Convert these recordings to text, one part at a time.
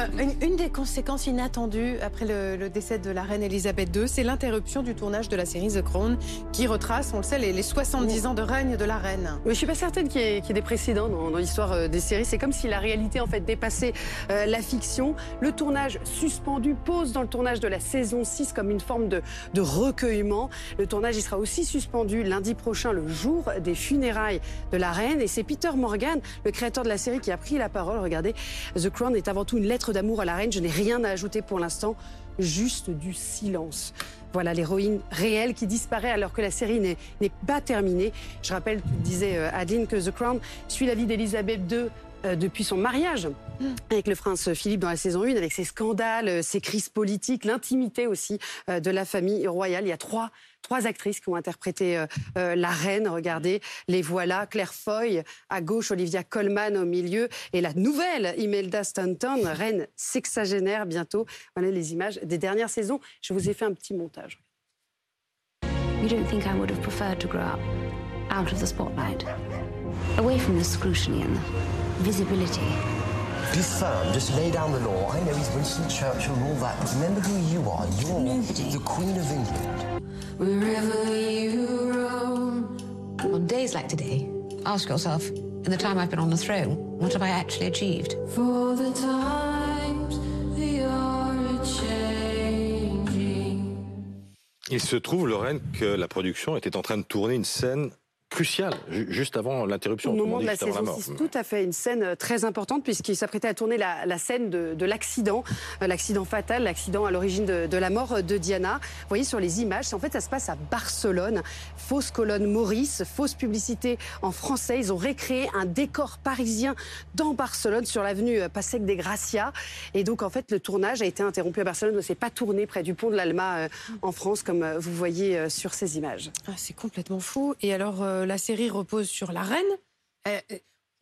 Euh, une, des conséquences inattendues après le, décès de la reine Elisabeth II, c'est l'interruption du tournage de la série The Crown, qui retrace, on le sait, les, 70 ans de règne de la reine. Mais je suis pas certaine qu'il y, ait des précédents dans, l'histoire euh, des séries. C'est comme si la réalité en fait dépassait euh, la fiction. Le tournage suspendu pose dans le tournage de la saison 6 comme une forme de, recueillement. Le tournage sera aussi suspendu lundi prochain, le jour des funérailles de la reine. Et c'est Peter Morgan, le créateur de la série, qui a pris la parole. Regardez, The Crown est avant tout une lettre d'amour à la reine. Je n'ai rien à ajouter pour l'instant, juste du silence. Voilà l'héroïne réelle qui disparaît alors que la série n'est pas terminée. Je rappelle, disait euh, Adeline, que The Crown suit la vie d'Elisabeth II euh, depuis son mariage avec le prince Philippe dans la saison 1, avec ses scandales, euh, ses crises politiques, l'intimité aussi de la famille royale. Il y a trois trois actrices qui ont interprété euh, euh, la reine. Regardez, les voilà. Claire Foy à gauche, Olivia Colman au milieu et la nouvelle Imelda Stanton, reine sexagénaire bientôt. Voilà les images des dernières saisons. Je vous ai fait un petit montage. You don't think I would have preferred to grow up out of the spotlight, away from the scrutiny and the visibility. Be firm, just lay down the law. I know he's Winston Churchill and all that, but remember who you are. You're the Queen of England. Wherever you roam. On days like today, ask yourself, in the time I've been on the throne, what have I actually achieved? For the times they are changing. Il se trouve, Lorraine, que la production était en train de tourner une scène crucial, juste avant l'interruption. Au moment de la saison 6, tout à fait, une scène euh, très importante puisqu'il s'apprêtait à tourner la, scène de, l'accident, euh, l'accident fatal, l'accident à l'origine de, la mort de Diana. Vous voyez sur les images, en fait ça se passe à Barcelone, fausse colonne Maurice, fausse publicité en français. Ils ont récréé un décor parisien dans Barcelone sur l'avenue euh, Passec des Gracia. Et donc en fait le tournage a été interrompu à Barcelone, ne s'est pas tourné près du pont de l'Alma en France comme vous voyez sur ces images. Ah, c'est complètement fou. Et alors euh, la série repose sur la reine. Euh, euh,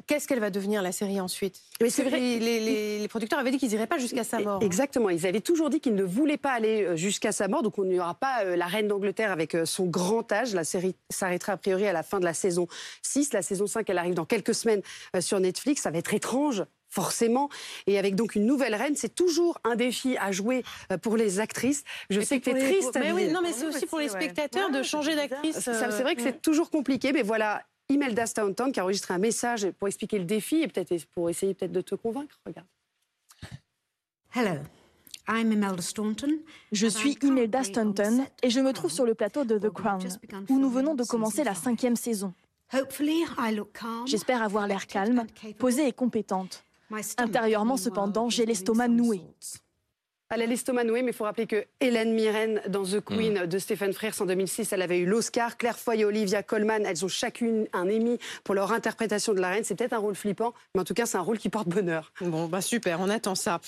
qu'est-ce qu'elle va devenir la série ensuite? Mais c'est vrai. Les, producteurs avaient dit qu'ils n'iraient pas jusqu'à sa mort. Exactement. Ils avaient toujours dit qu'ils ne voulaient pas aller jusqu'à sa mort. Donc on n'y aura pas la reine d'Angleterre avec son grand âge. La série s'arrêtera a priori à la fin de la saison 6. La saison 5, elle arrive dans quelques semaines sur Netflix. Ça va être étrange forcément. Et avec donc une nouvelle reine, c'est toujours un défi à jouer pour les actrices. Je sais que tu es triste. Mais oui, non, mais c'est aussi pour les spectateurs de changer d'actrice. C'est vrai que c'est toujours compliqué, mais voilà. Imelda Staunton qui a enregistré un message pour expliquer le défi et peut-être pour essayer peut-être de te convaincre. Regarde. Hello. I'm Imelda Staunton. Je suis Imelda Staunton et je me trouve sur le plateau de The Crown, où nous venons de commencer la cinquième saison. J'espère avoir l'air calme, posée et compétente. Intérieurement, cependant, j'ai l'estomac noué. Elle a l'estomac noué, mais il faut rappeler que Hélène Mirren, dans The Queen mm. de Stephen Frears en 2006, elle avait eu l'Oscar. Claire Foy et Olivia Colman, elles ont chacune un Emmy pour leur interprétation de la reine. C'est peut-être un rôle flippant, mais en tout cas, c'est un rôle qui porte bonheur. Bon, bah super, on attend ça.